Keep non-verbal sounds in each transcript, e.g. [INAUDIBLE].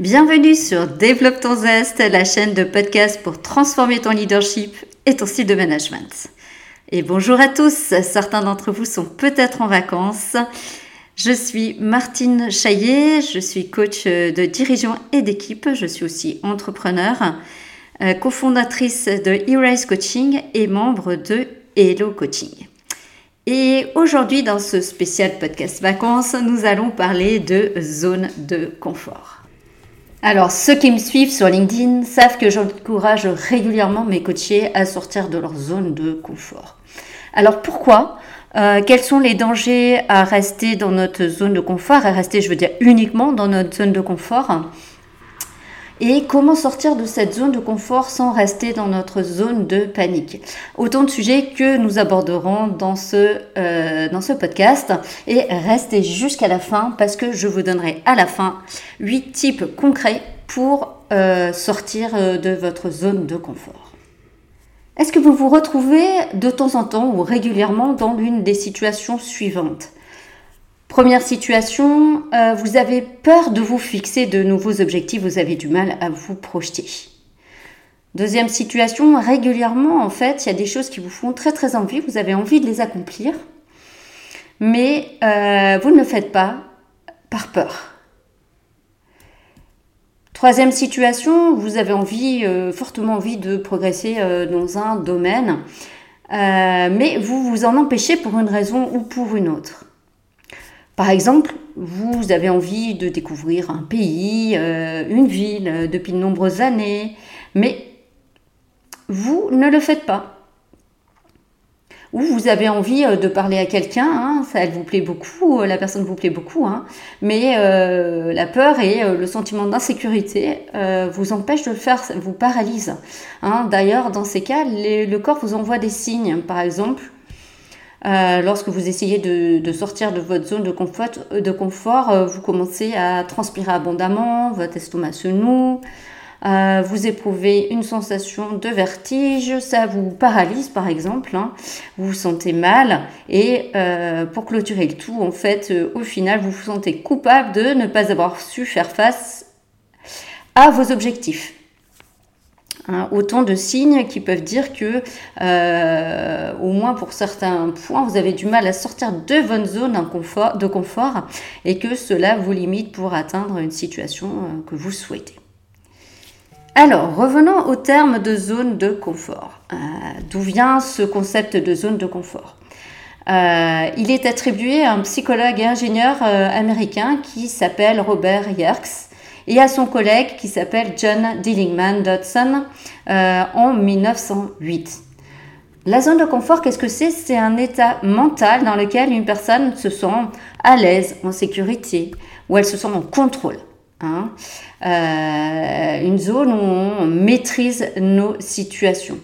Bienvenue sur Développe ton zeste, la chaîne de podcast pour transformer ton leadership et ton style de management. Et bonjour à tous, certains d'entre vous sont peut-être en vacances. Je suis Martine Chaillet, je suis coach de dirigeant et d'équipe, je suis aussi entrepreneur, euh, cofondatrice de Erase Coaching et membre de Hello Coaching. Et aujourd'hui, dans ce spécial podcast vacances, nous allons parler de zone de confort. Alors, ceux qui me suivent sur LinkedIn savent que j'encourage régulièrement mes coachés à sortir de leur zone de confort. Alors, pourquoi? Euh, Quels sont les dangers à rester dans notre zone de confort? À rester, je veux dire, uniquement dans notre zone de confort et comment sortir de cette zone de confort sans rester dans notre zone de panique? Autant de sujets que nous aborderons dans ce, euh, dans ce podcast et restez jusqu'à la fin parce que je vous donnerai à la fin 8 types concrets pour euh, sortir euh, de votre zone de confort. Est-ce que vous vous retrouvez de temps en temps ou régulièrement dans l'une des situations suivantes? Première situation, euh, vous avez peur de vous fixer de nouveaux objectifs, vous avez du mal à vous projeter. Deuxième situation, régulièrement, en fait, il y a des choses qui vous font très très envie, vous avez envie de les accomplir, mais euh, vous ne le faites pas par peur. Troisième situation, vous avez envie, euh, fortement envie de progresser dans un domaine, mais vous vous en empêchez pour une raison ou pour une autre. Par exemple, vous avez envie de découvrir un pays, euh, une ville euh, depuis de nombreuses années, mais vous ne le faites pas. Ou vous avez envie euh, de parler à quelqu'un, hein, ça elle vous plaît beaucoup, la personne vous plaît beaucoup, hein, mais la peur et le sentiment d'insécurité vous empêchent de le faire, vous paralyse. Hein. D'ailleurs, dans ces cas, le corps vous envoie des signes. Par exemple, euh, lorsque vous essayez de, sortir de votre zone de confort, confort euh, vous commencez à transpirer abondamment, votre estomac se noue, euh, vous éprouvez une sensation de vertige, ça vous paralyse par exemple, hein. vous vous sentez mal et pour clôturer le tout, en fait, au final, vous vous sentez coupable de ne pas avoir su faire face à vos objectifs. Hein, autant de signes qui peuvent dire que, euh, au moins pour certains points, vous avez du mal à sortir de votre zone de confort et que cela vous limite pour atteindre une situation euh, que vous souhaitez. Alors, revenons au terme de zone de confort. Euh, d'où vient ce concept de zone de confort? Il est attribué à un psychologue et ingénieur américain qui s'appelle Robert Yerkes et à son collègue qui s'appelle John Dillingman Dodson euh, en 1908. La zone de confort, qu'est-ce que c'est? C'est un état mental dans lequel une personne se sent à l'aise, en sécurité, où elle se sent en contrôle. Hein. Euh, une zone où on maîtrise nos situations.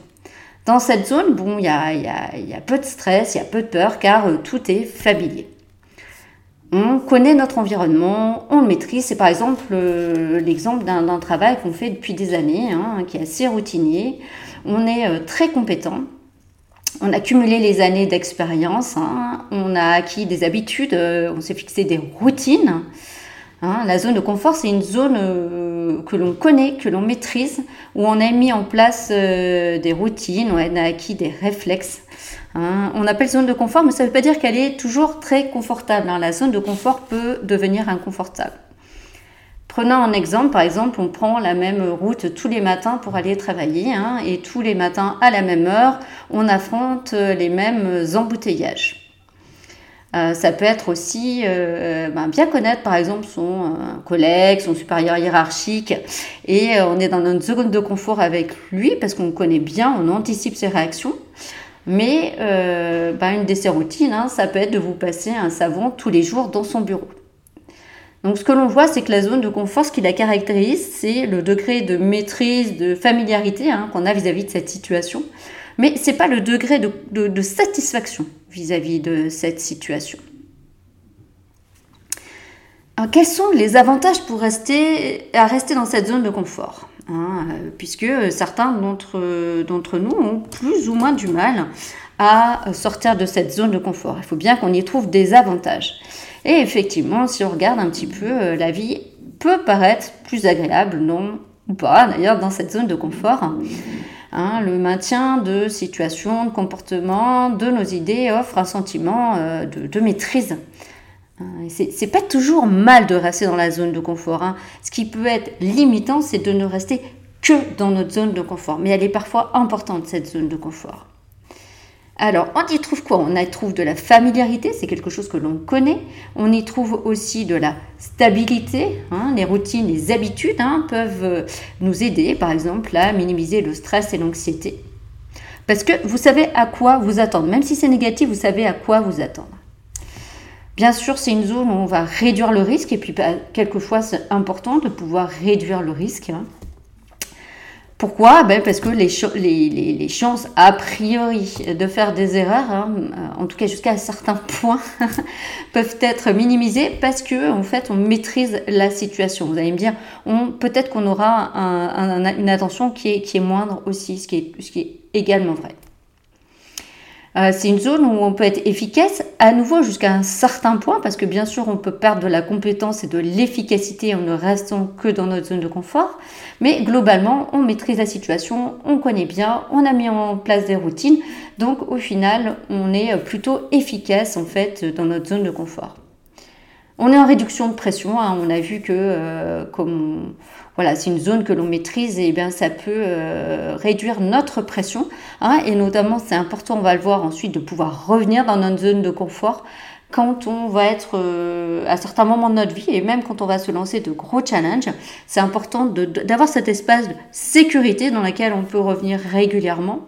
Dans cette zone, bon, il y a, peu de stress, il y a peu de peur, car euh, tout est familier. On connaît notre environnement, on le maîtrise. C'est par exemple euh, l'exemple d'un travail qu'on fait depuis des années, hein, qui est assez routinier. On est euh, très compétent. On a cumulé les années d'expérience. Hein. on a acquis des habitudes. Euh, on s'est fixé des routines. Hein. la zone de confort, c'est une zone que l'on connaît, que l'on maîtrise, où on a mis en place des routines, on a acquis des réflexes. Hein, on appelle zone de confort, mais ça ne veut pas dire qu'elle est toujours très confortable. Hein. La zone de confort peut devenir inconfortable. Prenons un exemple, par exemple, on prend la même route tous les matins pour aller travailler, hein, et tous les matins à la même heure, on affronte les mêmes embouteillages. Euh, ça peut être aussi euh, ben, bien connaître par exemple son euh, collègue, son supérieur hiérarchique, et on est dans notre zone de confort avec lui parce qu'on connaît bien, on anticipe ses réactions. Mais euh, bah, une de ses routines, hein, ça peut être de vous passer un savon tous les jours dans son bureau. Donc ce que l'on voit, c'est que la zone de confort, ce qui la caractérise, c'est le degré de maîtrise, de familiarité hein, qu'on a vis-à-vis de cette situation. Mais ce n'est pas le degré de, satisfaction vis-à-vis de cette situation. quels sont les avantages pour rester, à rester dans cette zone de confort Hein, euh, puisque certains d'entre nous ont plus ou moins du mal à sortir de cette zone de confort. Il faut bien qu'on y trouve des avantages. Et effectivement, si on regarde un petit peu euh, la vie, peut paraître plus agréable, non ou pas d'ailleurs dans cette zone de confort. Hein, le maintien de situations, de comportements, de nos idées offre un sentiment euh, de, maîtrise. Euh, c'est pas toujours mal de rester dans la zone de confort. Hein. Ce qui peut être limitant, c'est de ne rester que dans notre zone de confort. Mais elle est parfois importante, cette zone de confort. Alors, on y trouve quoi? On y trouve de la familiarité, c'est quelque chose que l'on connaît. On y trouve aussi de la stabilité. Hein. les routines, les habitudes hein, peuvent euh, nous aider, par exemple, à minimiser le stress et l'anxiété. Parce que vous savez à quoi vous attendre. Même si c'est négatif, vous savez à quoi vous attendre. Bien sûr, c'est une zone où on va réduire le risque. Et puis, bah, quelquefois, c'est important de pouvoir réduire le risque. Hein. Pourquoi? Ben Parce que les, chances, a priori, de faire des erreurs, hein, euh, en tout cas jusqu'à un certain [LAUGHS] point, peuvent être minimisées parce que en fait, on maîtrise la situation. Vous allez me dire, peut-être qu'on aura une attention qui est, moindre aussi, ce qui est également vrai. Euh, c'est une zone où on peut être efficace à nouveau jusqu'à un certain point parce que bien sûr on peut perdre de la compétence et de l'efficacité en ne restant que dans notre zone de confort. Mais globalement on maîtrise la situation, on connaît bien, on a mis en place des routines. Donc au final on est plutôt efficace en fait dans notre zone de confort. On est en réduction de pression. Hein. On a vu que euh, comme voilà, c'est une zone que l'on maîtrise et bien ça peut euh, réduire notre pression. Hein. et notamment, c'est important, on va le voir ensuite, de pouvoir revenir dans notre zone de confort quand on va être euh, à certains moments de notre vie et même quand on va se lancer de gros challenges, c'est important d'avoir cet espace de sécurité dans lequel on peut revenir régulièrement.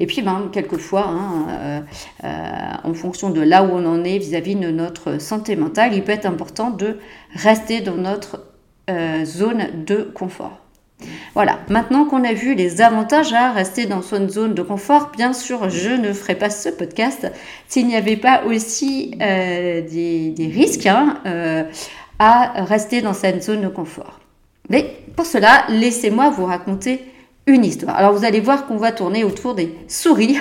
Et puis, ben, quelquefois, hein, euh, euh, en fonction de là où on en est vis-à-vis de notre santé mentale, il peut être important de rester dans notre euh, zone de confort. Voilà, maintenant qu'on a vu les avantages à rester dans son zone de confort, bien sûr, je ne ferai pas ce podcast s'il n'y avait pas aussi des, risques hein, à rester dans cette zone de confort. Mais pour cela, laissez-moi vous raconter une histoire. Alors vous allez voir qu'on va tourner autour des souris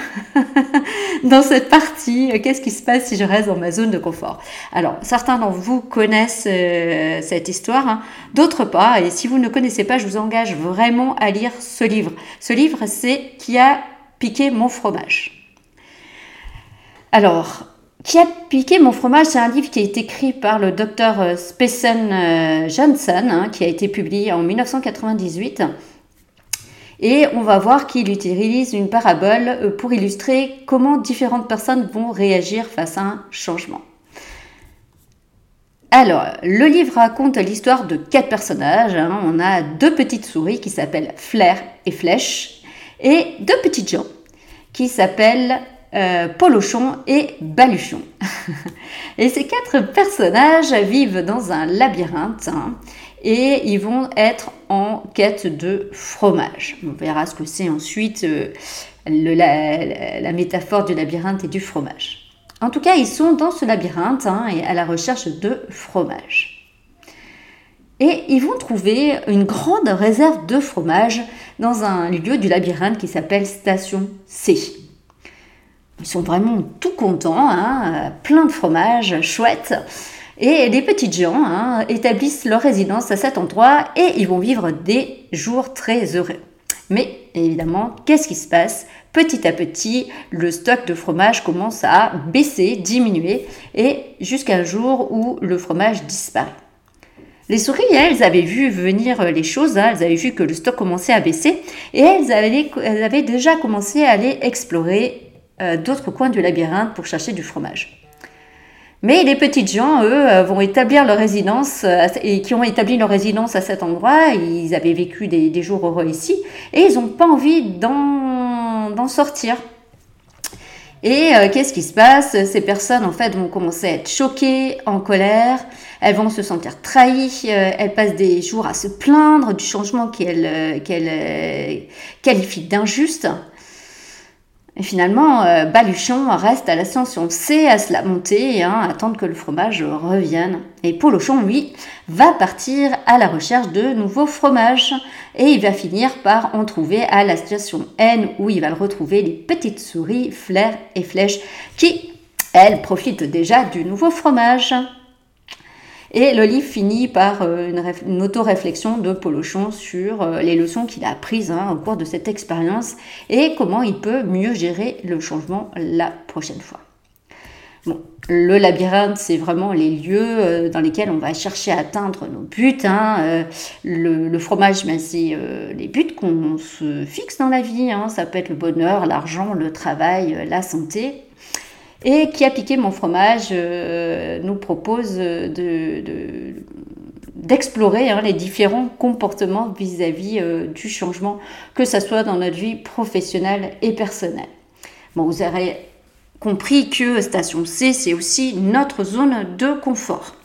[LAUGHS] dans cette partie. Qu'est-ce qui se passe si je reste dans ma zone de confort? Alors certains d'entre vous connaissent euh, cette histoire, hein. d'autres pas. Et si vous ne connaissez pas, je vous engage vraiment à lire ce livre. Ce livre, c'est Qui a piqué mon fromage? Alors, qui a piqué mon fromage, c'est un livre qui a été écrit par le docteur euh, Spessen euh, Johnson, hein, qui a été publié en 1998 et on va voir qu'il utilise une parabole euh, pour illustrer comment différentes personnes vont réagir face à un changement. Alors, le livre raconte l'histoire de quatre personnages. Hein. On a deux petites souris qui s'appellent Flair et Flèche et deux petits gens qui s'appellent euh, Polochon et Baluchon. [LAUGHS] et ces quatre personnages vivent dans un labyrinthe hein, et ils vont être en quête de fromage. On verra ce que c'est ensuite euh, la, métaphore du labyrinthe et du fromage. En tout cas, ils sont dans ce labyrinthe hein, et à la recherche de fromage. Et ils vont trouver une grande réserve de fromage dans un lieu du labyrinthe qui s'appelle Station C. Ils sont vraiment tout contents, hein, plein de fromage, chouette. Et les petites gens hein, établissent leur résidence à cet endroit et ils vont vivre des jours très heureux. Mais évidemment, qu'est-ce qui se passe? Petit à petit, le stock de fromage commence à baisser, diminuer, et jusqu'à un jour où le fromage disparaît. Les souris, elles, avaient vu venir les choses, hein, elles avaient vu que le stock commençait à baisser, et elles avaient, déjà commencé à aller explorer euh, d'autres coins du labyrinthe pour chercher du fromage. Mais les petites gens, eux, euh, vont établir leur résidence euh, et qui ont établi leur résidence à cet endroit. Ils avaient vécu des, jours heureux ici et ils n'ont pas envie d'en sortir. Et euh, qu'est-ce qui se passe? Ces personnes, en fait, vont commencer à être choquées, en colère. Elles vont se sentir trahies. elles passent des jours à se plaindre du changement qu'elles qualifient d'injuste. Et finalement, euh, Baluchon reste à l'ascension C, à se la monter, hein, attendre que le fromage revienne. Et Polochon, lui, va partir à la recherche de nouveaux fromages. Et il va finir par en trouver à la station N, où il va retrouver les petites souris, Flair et Flèche, qui, elles, profitent déjà du nouveau fromage. Et le livre finit par euh, une, une auto-réflexion de Polochon sur euh, les leçons qu'il a apprises hein, au cours de cette expérience et comment il peut mieux gérer le changement la prochaine fois. Le labyrinthe, c'est vraiment les lieux euh, dans lesquels on va chercher à atteindre nos buts. Hein. Le, fromage, ben, c'est les buts qu'on se fixe dans la vie. Hein. Ça peut être le bonheur, l'argent, le travail, la santé et qui a piqué mon fromage euh, nous propose d'explorer hein, les différents comportements vis-à-vis euh, du changement, que ce soit dans notre vie professionnelle et personnelle. Bon, vous aurez compris que station C, c'est aussi notre zone de confort.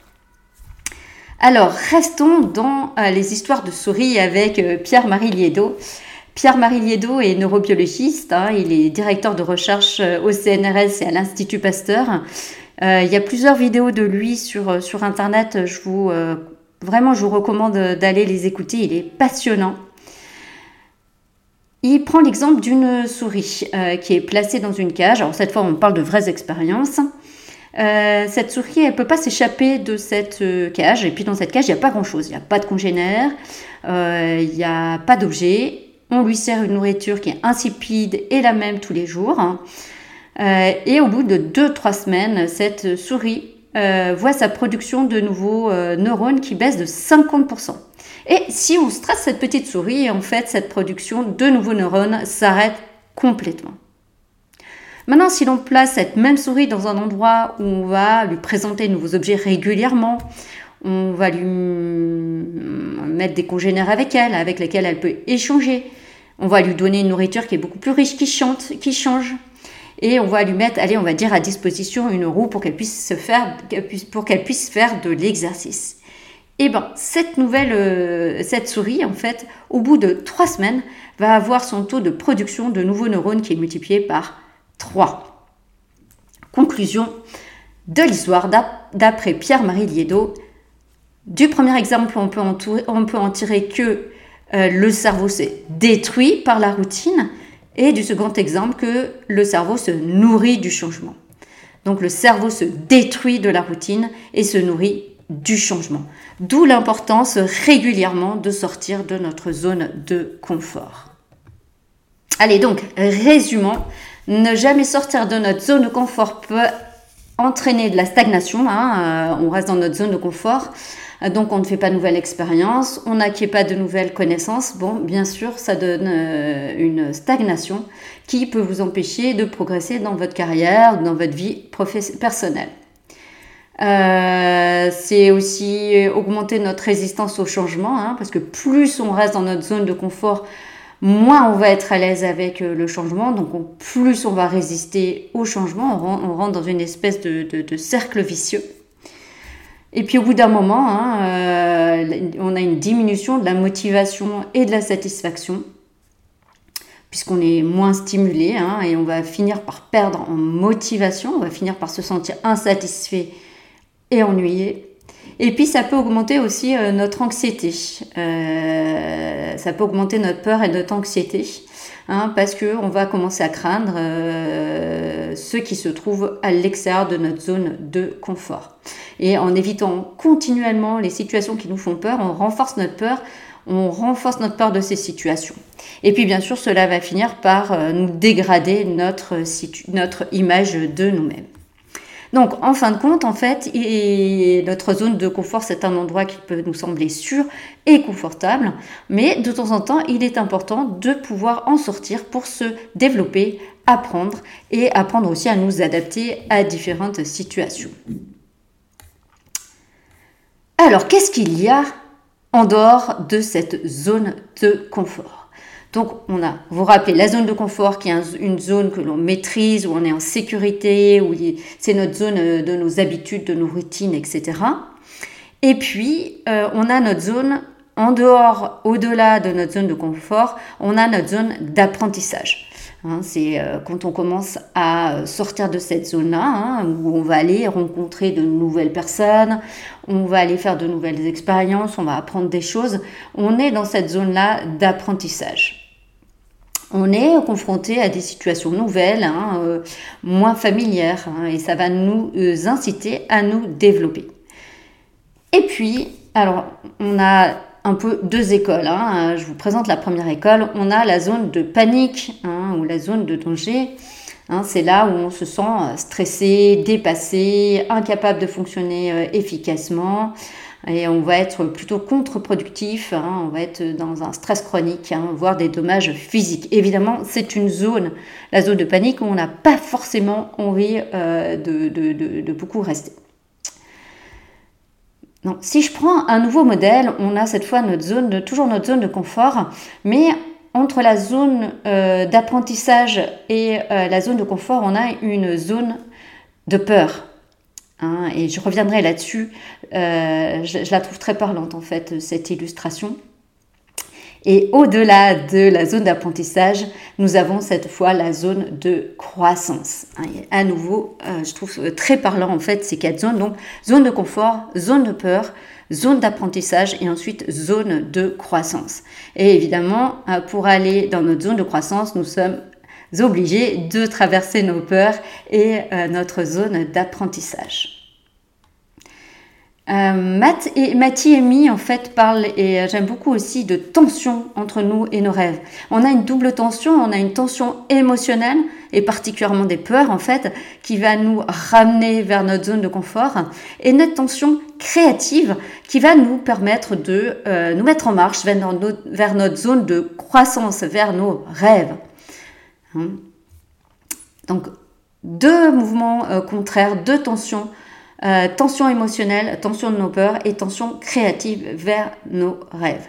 Alors, restons dans euh, les histoires de souris avec Pierre-Marie Liedo. Pierre-Marie Liedo est neurobiologiste, hein, il est directeur de recherche euh, au CNRS et à l'Institut Pasteur. Euh, il y a plusieurs vidéos de lui sur, euh, Internet, je vous, vraiment je vous recommande d'aller les écouter, il est passionnant. Il prend l'exemple d'une souris qui est placée dans une cage. Alors cette fois, on parle de vraies expériences. cette souris, elle ne peut pas s'échapper de cette cage. Et puis dans cette cage, il n'y a pas grand-chose. Il n'y a pas de congénère, il n'y a pas d'objet on lui sert une nourriture qui est insipide et la même tous les jours. Euh, et au bout de 2-3 semaines, cette souris euh, voit sa production de nouveaux euh, neurones qui baisse de 50%. Et si on stresse cette petite souris, en fait, cette production de nouveaux neurones s'arrête complètement. Maintenant, si l'on place cette même souris dans un endroit où on va lui présenter de nouveaux objets régulièrement, on va lui mettre des congénères avec elle, avec lesquels elle peut échanger, on va lui donner une nourriture qui est beaucoup plus riche, qui chante, qui change. Et on va lui mettre, allez, on va dire à disposition une roue pour qu'elle puisse se faire, pour qu'elle puisse faire de l'exercice. Et eh ben, cette nouvelle, euh, cette souris, en fait, au bout de trois semaines, va avoir son taux de production de nouveaux neurones qui est multiplié par 3. Conclusion de l'histoire d'après Pierre-Marie Liedo. Du premier exemple, on peut en tirer que euh, le cerveau se détruit par la routine et du second exemple que le cerveau se nourrit du changement. Donc le cerveau se détruit de la routine et se nourrit du changement. D'où l'importance régulièrement de sortir de notre zone de confort. Allez donc, résumons. Ne jamais sortir de notre zone de confort peut entraîner de la stagnation. Hein, euh, on reste dans notre zone de confort. Donc on ne fait pas de nouvelles expériences, on n'acquiert pas de nouvelles connaissances. Bon, bien sûr, ça donne euh, une stagnation qui peut vous empêcher de progresser dans votre carrière, dans votre vie personnelle. Euh, c'est aussi augmenter notre résistance au changement, hein, parce que plus on reste dans notre zone de confort, moins on va être à l'aise avec euh, le changement, donc plus on va résister au changement, on rentre dans une espèce de cercle vicieux. Et puis au bout d'un moment, hein, euh, on a une diminution de la motivation et de la satisfaction, puisqu'on est moins stimulé, hein, et on va finir par perdre en motivation, on va finir par se sentir insatisfait et ennuyé. Et puis ça peut augmenter aussi euh, notre anxiété, euh, ça peut augmenter notre peur et notre anxiété. Hein, parce qu'on va commencer à craindre euh, ce qui se trouve à l'extérieur de notre zone de confort. Et en évitant continuellement les situations qui nous font peur, on renforce notre peur, on renforce notre peur de ces situations. Et puis bien sûr, cela va finir par euh, nous dégrader notre, notre image de nous-mêmes. Donc, en fin de compte, en fait, notre zone de confort, c'est un endroit qui peut nous sembler sûr et confortable, mais de temps en temps, il est important de pouvoir en sortir pour se développer, apprendre et apprendre aussi à nous adapter à différentes situations. Alors, qu'est-ce qu'il y a en dehors de cette zone de confort? Donc, on a, vous rappelez, la zone de confort qui est une zone que l'on maîtrise, où on est en sécurité, où c'est notre zone euh, de nos habitudes, de nos routines, etc. Et puis, euh, on a notre zone en dehors, au-delà de notre zone de confort, on a notre zone d'apprentissage. Hein, c'est euh, quand on commence à sortir de cette zone-là, hein, où on va aller rencontrer de nouvelles personnes, on va aller faire de nouvelles expériences, on va apprendre des choses. On est dans cette zone-là d'apprentissage on est confronté à des situations nouvelles, hein, euh, moins familières, hein, et ça va nous euh, inciter à nous développer. Et puis, alors, on a un peu deux écoles. Hein. Je vous présente la première école. On a la zone de panique ou la zone de danger. C'est là où on se sent stressé, dépassé, incapable de fonctionner euh, efficacement. Et on va être plutôt contre-productif, on va être dans un stress chronique, voire des dommages physiques. Évidemment, c'est une zone, la zone de panique, où on n'a pas forcément envie euh, de beaucoup rester si je prends un nouveau modèle, on a cette fois notre zone de, toujours notre zone de confort, mais entre la zone euh, d'apprentissage et euh, la zone de confort, on a une zone de peur. Hein, et je reviendrai là-dessus. Euh, je, la trouve très parlante en fait, cette illustration. Et au-delà de la zone d'apprentissage, nous avons cette fois la zone de croissance. Hein, à nouveau, euh, je trouve très parlant en fait ces quatre zones. Donc zone de confort, zone de peur, zone d'apprentissage et ensuite zone de croissance. Et évidemment, euh, pour aller dans notre zone de croissance, nous sommes obligés de traverser nos peurs et euh, notre zone d'apprentissage. Euh, et Matty et Mi en fait parlent et euh, j'aime beaucoup aussi de tension entre nous et nos rêves. On a une double tension, on a une tension émotionnelle et particulièrement des peurs en fait qui va nous ramener vers notre zone de confort et notre tension créative qui va nous permettre de euh, nous mettre en marche vers notre, zone de croissance, vers nos rêves. Hein. Donc deux mouvements contraires, deux tensions euh, tension émotionnelle, tension de nos peurs et tension créative vers nos rêves.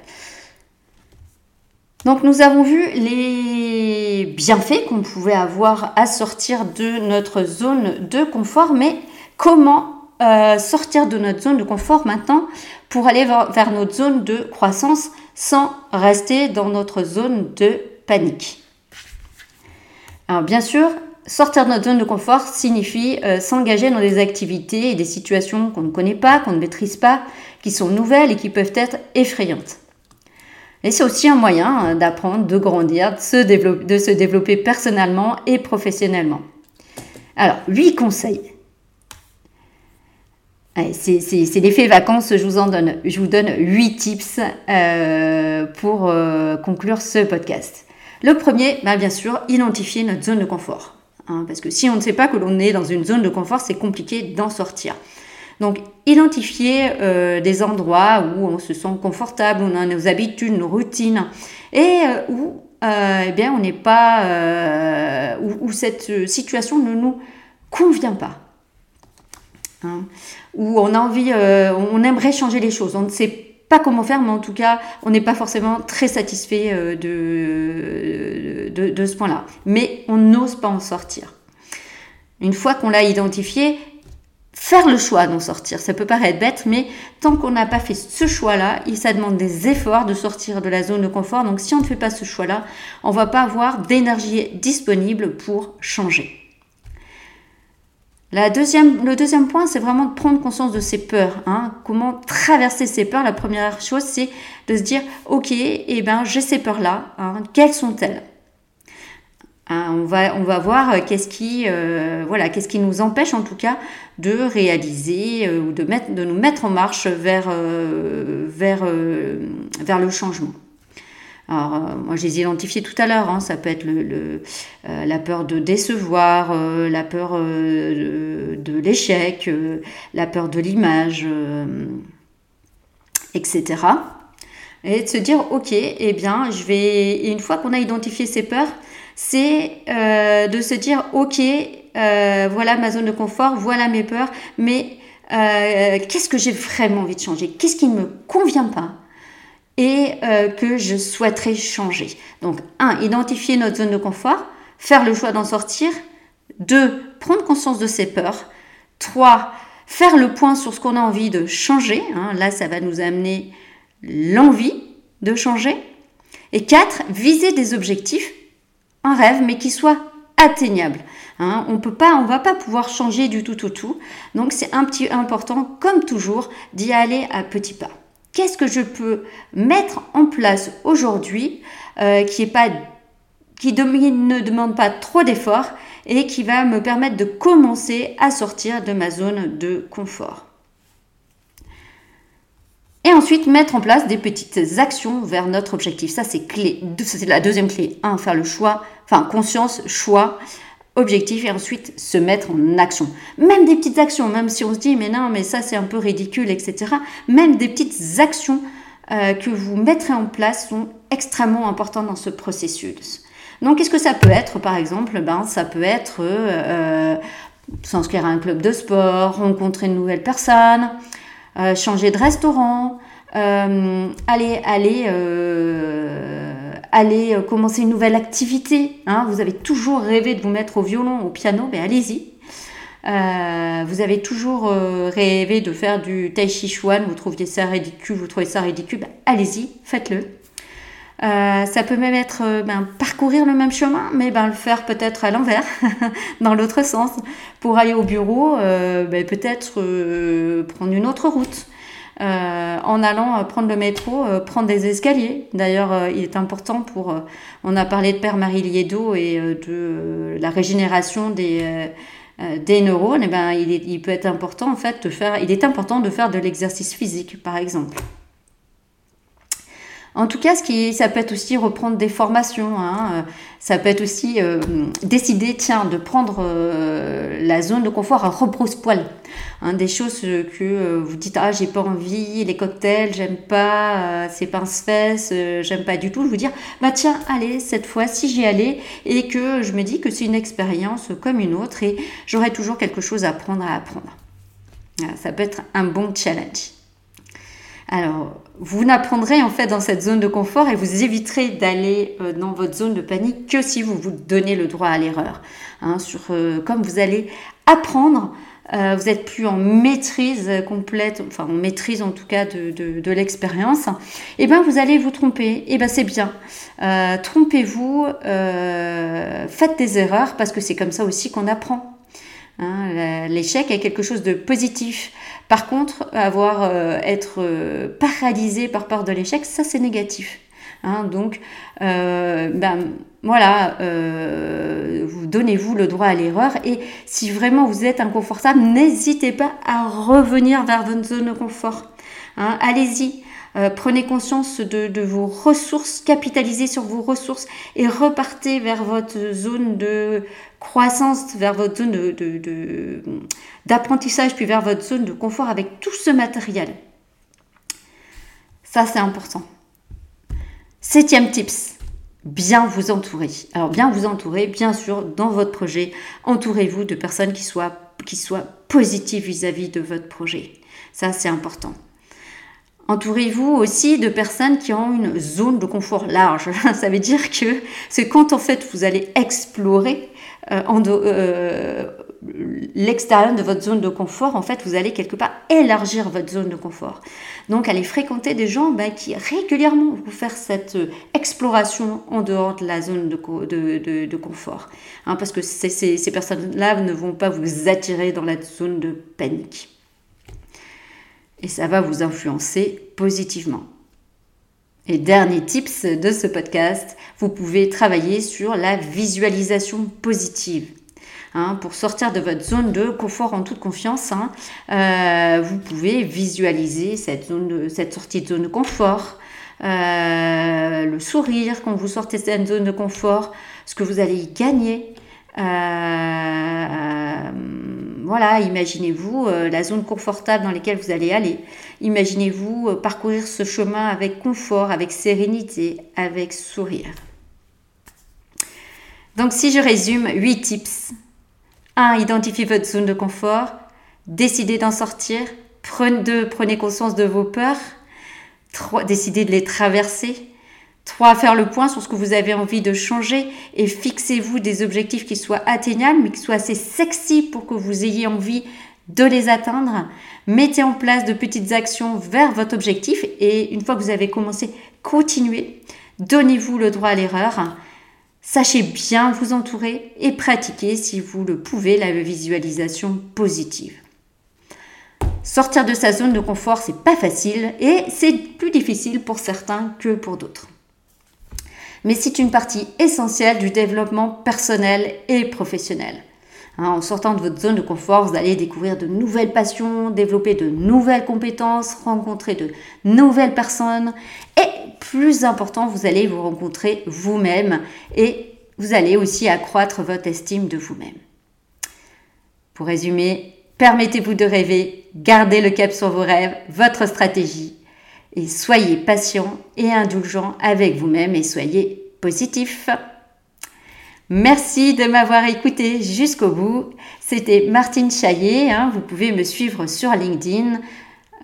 Donc nous avons vu les bienfaits qu'on pouvait avoir à sortir de notre zone de confort, mais comment euh, sortir de notre zone de confort maintenant pour aller vers notre zone de croissance sans rester dans notre zone de panique. Alors bien sûr, Sortir de notre zone de confort signifie euh, s'engager dans des activités et des situations qu'on ne connaît pas, qu'on ne maîtrise pas, qui sont nouvelles et qui peuvent être effrayantes. Et c'est aussi un moyen hein, d'apprendre, de grandir, de se, développer, personnellement et professionnellement. Alors, 8 conseils. C'est l'effet vacances, je vous donne, je vous donne 8 tips euh, pour euh, conclure ce podcast. Le premier, bah, bien sûr, identifier notre zone de confort. Hein, parce que si on ne sait pas que l'on est dans une zone de confort, c'est compliqué d'en sortir. Donc, identifier euh, des endroits où on se sent confortable, où on a nos habitudes, nos routines, et euh, où euh, eh bien, on n'est pas, où, cette situation ne nous convient pas. Hein, où on a envie, on aimerait changer les choses, on ne sait comment faire, mais en tout cas, on n'est pas forcément très satisfait euh, de, de, ce point-là. Mais on n'ose pas en sortir. Une fois qu'on l'a identifié, faire le choix d'en sortir. Ça peut paraître bête, mais tant qu'on n'a pas fait ce choix-là, ça demande des efforts de sortir de la zone de confort. Donc si on ne fait pas ce choix-là, on ne va pas avoir d'énergie disponible pour changer deuxième, le deuxième point, c'est vraiment de prendre conscience de ses peurs. Hein. Comment traverser ses peurs La première chose, c'est de se dire, ok, eh ben, j'ai ces peurs-là. Hein. Quelles sont-elles? Hein, on, va, on va voir euh, qu'est-ce qui, euh, voilà, qu'est-ce qui nous empêche en tout cas de réaliser euh, ou de, de nous mettre en marche vers, vers, vers le changement. Alors, euh, moi, je les ai identifiés tout à l'heure. Hein. Ça peut être euh, la peur de décevoir, euh, la peur de, l'échec, la peur de l'image, etc. Et de se dire, ok, eh bien, je vais. Une fois qu'on a identifié ces peurs, c'est de se dire, ok, voilà ma zone de confort, voilà mes peurs, mais qu'est-ce que j'ai vraiment envie de changer? Qu'est-ce qui ne me convient pas? Et euh, que je souhaiterais changer. Donc, un, identifier notre zone de confort, faire le choix d'en sortir. Deux, prendre conscience de ses peurs. Trois, faire le point sur ce qu'on a envie de changer. Hein. là, ça va nous amener l'envie de changer. Et quatre, viser des objectifs, un rêve, mais qui soit atteignable. Hein. on peut pas, on va pas pouvoir changer du tout au tout. Donc c'est un petit important, comme toujours, d'y aller à petits pas qu'est-ce que je peux mettre en place aujourd'hui euh, qui, est pas, qui ne demande pas trop d'efforts et qui va me permettre de commencer à sortir de ma zone de confort. ensuite, mettre en place des petites actions vers notre objectif. Ça, c'est clé. C'est la deuxième clé. Un, faire le choix, enfin, conscience, choix, objectif, et ensuite se mettre en action. Même des petites actions, même si on se dit, mais non, mais ça, c'est un peu ridicule, etc. Même des petites actions euh, que vous mettrez en place sont extrêmement importantes dans ce processus. Donc, qu'est-ce que ça peut être, par exemple ben, Ça peut être euh, s'inscrire à un club de sport, rencontrer une nouvelle personne, euh, changer de restaurant, aller, aller, aller commencer une nouvelle activité. Hein. Vous avez toujours rêvé de vous mettre au violon, au piano, mais allez-y. vous avez toujours rêvé de faire du tai chi chuan, vous trouviez ça ridicule, vous trouvez ça ridicule, ben, allez-y, faites-le. Euh, ça peut même être euh, ben, parcourir le même chemin, mais ben, le faire peut-être à l'envers, [LAUGHS] dans l'autre sens. Pour aller au bureau, euh, ben, peut-être prendre une autre route. En allant prendre le métro, prendre des escaliers. D'ailleurs, il est important pour... on a parlé de Père Marie Liedo et de la régénération des neurones, et ben, il, il, peut être important en fait de faire, il est important de faire de l'exercice physique par exemple. En tout cas, ce qui, ça peut être aussi reprendre des formations. Hein. Euh, ça peut être aussi euh, décider, tiens, de prendre euh, la zone de confort à rebrousse-poil. Hein, des choses que vous dites, ah, j'ai pas envie, les cocktails, j'aime pas, ces pince-fesses, j'aime pas du tout. Je vous dire, bah tiens, allez, cette fois, si j'y allais et que je me dis que c'est une expérience comme une autre et j'aurai toujours quelque chose à apprendre à apprendre. ça peut être un bon challenge. Alors, vous n'apprendrez en fait dans cette zone de confort et vous éviterez d'aller euh, dans votre zone de panique que si vous vous donnez le droit à l'erreur. Hein, euh, comme vous allez apprendre, euh, vous êtes plus en maîtrise complète, enfin en maîtrise en tout cas de, l'expérience, et eh bien vous allez vous tromper. Et eh bien c'est bien. Trompez-vous, faites des erreurs parce que c'est comme ça aussi qu'on apprend. Hein, l'échec est quelque chose de positif. Par contre, avoir euh, être euh, paralysé par peur de l'échec, ça c'est négatif. Hein. donc, euh, ben, voilà, vous donnez-vous le droit à l'erreur et si vraiment vous êtes inconfortable, n'hésitez pas à revenir vers votre zone de confort. Hein. Allez-y, euh, prenez conscience de, vos ressources, capitalisez sur vos ressources et repartez vers votre zone de croissance, vers votre zone d'apprentissage, puis vers votre zone de confort avec tout ce matériel. Ça, c'est important. Septième tips, bien vous entourer. Alors, bien vous entourer, bien sûr, dans votre projet, entourez-vous de personnes qui soient, positives vis à -vis de votre projet. Ça, c'est important. Entourez-vous aussi de personnes qui ont une zone de confort large. [LAUGHS] Ça veut dire que c'est quand en fait vous allez explorer euh, euh, l'extérieur de votre zone de confort, en fait vous allez quelque part élargir votre zone de confort. Donc allez fréquenter des gens ben, qui régulièrement vont faire cette euh, exploration en dehors de la zone de, de, confort. Hein, parce que ces personnes-là ne vont pas vous attirer dans la zone de panique et ça va vous influencer positivement. Et dernier tips de ce podcast, vous pouvez travailler sur la visualisation positive. Hein, pour sortir de votre zone de confort en toute confiance, hein, euh, vous pouvez visualiser cette, zone cette sortie de zone de confort, euh, le sourire quand vous sortez de cette zone de confort, ce que vous allez y gagner. Euh, voilà, imaginez-vous euh, la zone confortable dans laquelle vous allez aller. Imaginez-vous euh, parcourir ce chemin avec confort, avec sérénité, avec sourire. Donc si je résume, 8 tips. 1. Identifiez votre zone de confort. Décidez d'en sortir. 2. Prenez conscience de vos peurs. 3. Décidez de les traverser. 3. Faire le point sur ce que vous avez envie de changer et fixez-vous des objectifs qui soient atteignables mais qui soient assez sexy pour que vous ayez envie de les atteindre. Mettez en place de petites actions vers votre objectif et une fois que vous avez commencé, continuez. Donnez-vous le droit à l'erreur. Sachez bien vous entourer et pratiquez si vous le pouvez la visualisation positive. Sortir de sa zone de confort, c'est pas facile et c'est plus difficile pour certains que pour d'autres mais c'est une partie essentielle du développement personnel et professionnel. Hein, en sortant de votre zone de confort, vous allez découvrir de nouvelles passions, développer de nouvelles compétences, rencontrer de nouvelles personnes et plus important, vous allez vous rencontrer vous-même et vous allez aussi accroître votre estime de vous-même. Pour résumer, permettez-vous de rêver, gardez le cap sur vos rêves, votre stratégie et soyez patient et indulgent avec vous-même et soyez positif. Merci de m'avoir écouté jusqu'au bout. C'était Martine Chaillet. Hein. vous pouvez me suivre sur LinkedIn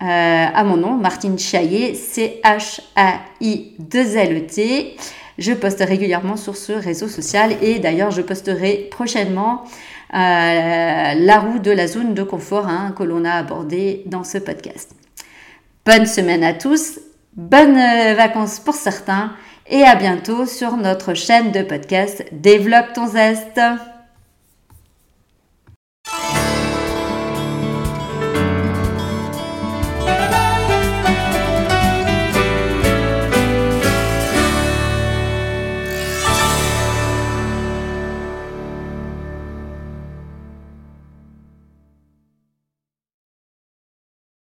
euh, à mon nom, Martine Chaillet, C-H-A-I-2-L-E-T. Je poste régulièrement sur ce réseau social et d'ailleurs je posterai prochainement euh, la roue de la zone de confort hein, que l'on a abordé dans ce podcast. Bonne semaine à tous, bonnes euh, vacances pour certains et à bientôt sur notre chaîne de podcast Développe ton zeste.